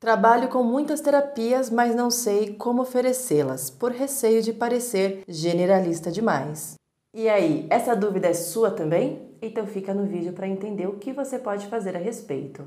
Trabalho com muitas terapias, mas não sei como oferecê-las, por receio de parecer generalista demais. E aí, essa dúvida é sua também? Então fica no vídeo para entender o que você pode fazer a respeito.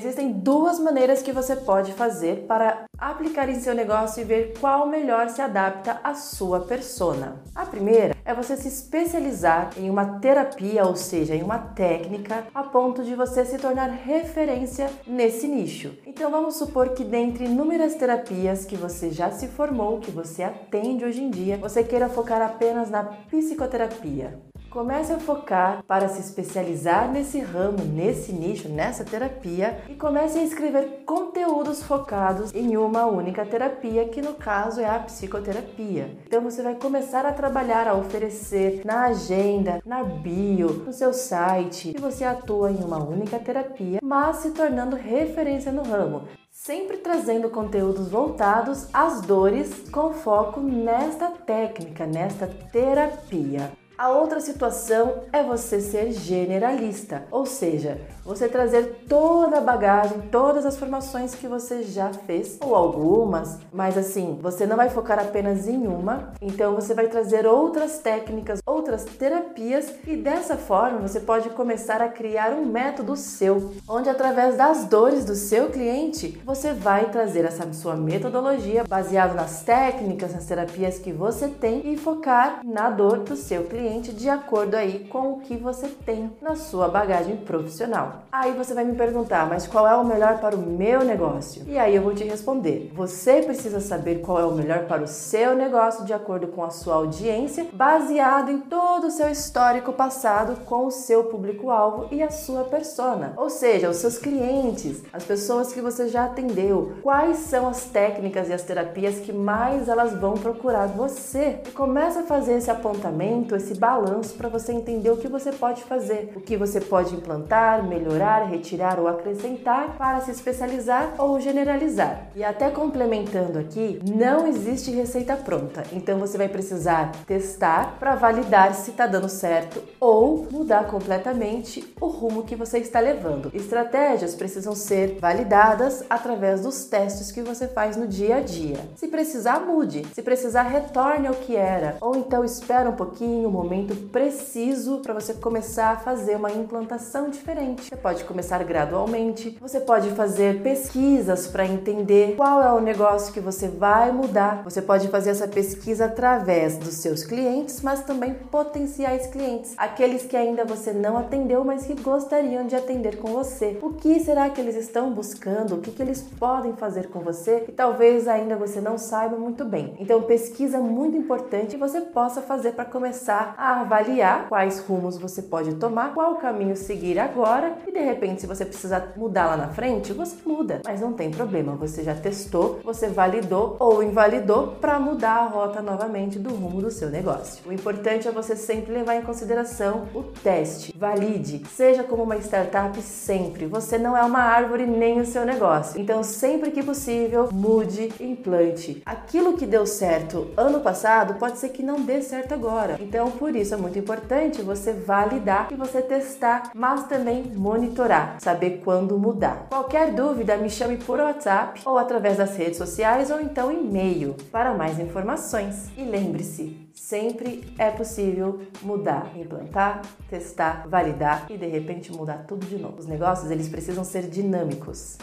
Existem duas maneiras que você pode fazer para aplicar em seu negócio e ver qual melhor se adapta à sua persona. A primeira é você se especializar em uma terapia, ou seja, em uma técnica, a ponto de você se tornar referência nesse nicho. Então vamos supor que dentre inúmeras terapias que você já se formou, que você atende hoje em dia, você queira focar apenas na psicoterapia. Comece a focar para se especializar nesse ramo, nesse nicho, nessa terapia e comece a escrever conteúdos focados em uma única terapia, que no caso é a psicoterapia. Então você vai começar a trabalhar a oferecer na agenda, na bio, no seu site, que você atua em uma única terapia, mas se tornando referência no ramo sempre trazendo conteúdos voltados às dores com foco nesta técnica, nesta terapia. A outra situação é você ser generalista, ou seja, você trazer toda a bagagem, todas as formações que você já fez, ou algumas, mas assim, você não vai focar apenas em uma, então você vai trazer outras técnicas, outras terapias e dessa forma você pode começar a criar um método seu, onde através das dores do seu cliente você vai trazer essa sua metodologia baseada nas técnicas, nas terapias que você tem e focar na dor do seu cliente cliente de acordo aí com o que você tem na sua bagagem profissional. Aí você vai me perguntar, mas qual é o melhor para o meu negócio? E aí eu vou te responder. Você precisa saber qual é o melhor para o seu negócio de acordo com a sua audiência, baseado em todo o seu histórico passado com o seu público-alvo e a sua persona. Ou seja, os seus clientes, as pessoas que você já atendeu, quais são as técnicas e as terapias que mais elas vão procurar você. E começa a fazer esse apontamento, esse balanço para você entender o que você pode fazer, o que você pode implantar, melhorar, retirar ou acrescentar para se especializar ou generalizar. E até complementando aqui, não existe receita pronta, então você vai precisar testar para validar se está dando certo ou mudar completamente o rumo que você está levando. Estratégias precisam ser validadas através dos testes que você faz no dia a dia. Se precisar, mude. Se precisar, retorne ao que era, ou então espera um pouquinho, um momento preciso para você começar a fazer uma implantação diferente. Você pode começar gradualmente, você pode fazer pesquisas para entender qual é o negócio que você vai mudar. Você pode fazer essa pesquisa através dos seus clientes, mas também potenciais clientes, aqueles que ainda você não atendeu, mas que gostariam de atender com você. O que será que eles estão buscando? O que, que eles podem fazer com você? E talvez ainda você não saiba muito bem. Então, pesquisa muito importante que você possa fazer para começar a avaliar quais rumos você pode tomar, qual caminho seguir agora e de repente, se você precisar mudar lá na frente, você muda. Mas não tem problema, você já testou, você validou ou invalidou para mudar a rota novamente do rumo do seu negócio. O importante é você sempre levar em consideração o teste. Valide, seja como uma startup sempre. Você não é uma árvore nem o seu negócio. Então, sempre que possível, mude, implante. Aquilo que deu certo ano passado pode ser que não dê certo agora. Então, por isso é muito importante você validar e você testar, mas também monitorar, saber quando mudar. Qualquer dúvida, me chame por WhatsApp ou através das redes sociais ou então e-mail para mais informações. E lembre-se, sempre é possível mudar, implantar, testar, validar e de repente mudar tudo de novo. Os negócios eles precisam ser dinâmicos.